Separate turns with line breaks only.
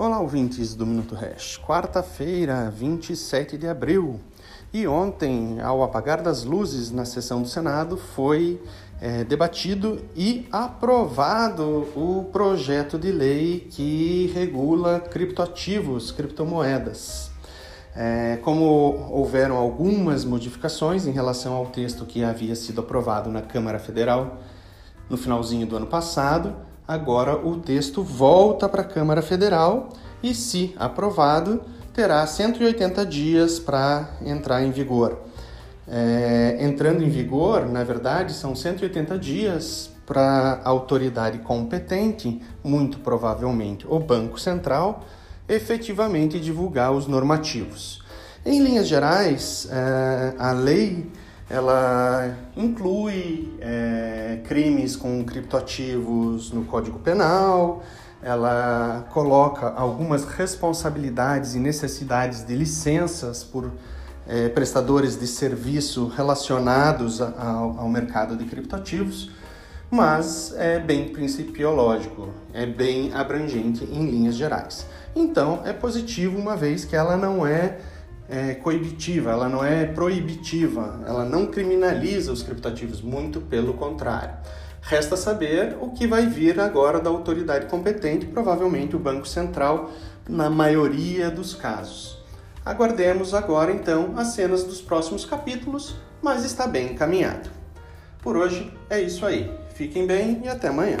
Olá, ouvintes do Minuto Hash. Quarta-feira, 27 de abril. E ontem, ao apagar das luzes na sessão do Senado, foi é, debatido e aprovado o projeto de lei que regula criptoativos, criptomoedas. É, como houveram algumas modificações em relação ao texto que havia sido aprovado na Câmara Federal no finalzinho do ano passado, agora o texto volta para a Câmara Federal e, se aprovado, terá 180 dias para entrar em vigor. É, entrando em vigor, na verdade, são 180 dias para a autoridade competente, muito provavelmente o Banco Central, efetivamente divulgar os normativos. Em linhas gerais, é, a lei ela inclui é, crimes com criptoativos no Código Penal, ela coloca algumas responsabilidades e necessidades de licenças por é, prestadores de serviço relacionados ao, ao mercado de criptoativos, mas é bem principiológico, é bem abrangente em linhas gerais. Então, é positivo uma vez que ela não é é, coibitiva, ela não é proibitiva, ela não criminaliza os criptativos, muito pelo contrário. Resta saber o que vai vir agora da autoridade competente, provavelmente o Banco Central, na maioria dos casos. Aguardemos agora então as cenas dos próximos capítulos, mas está bem encaminhado. Por hoje é isso aí. Fiquem bem e até amanhã.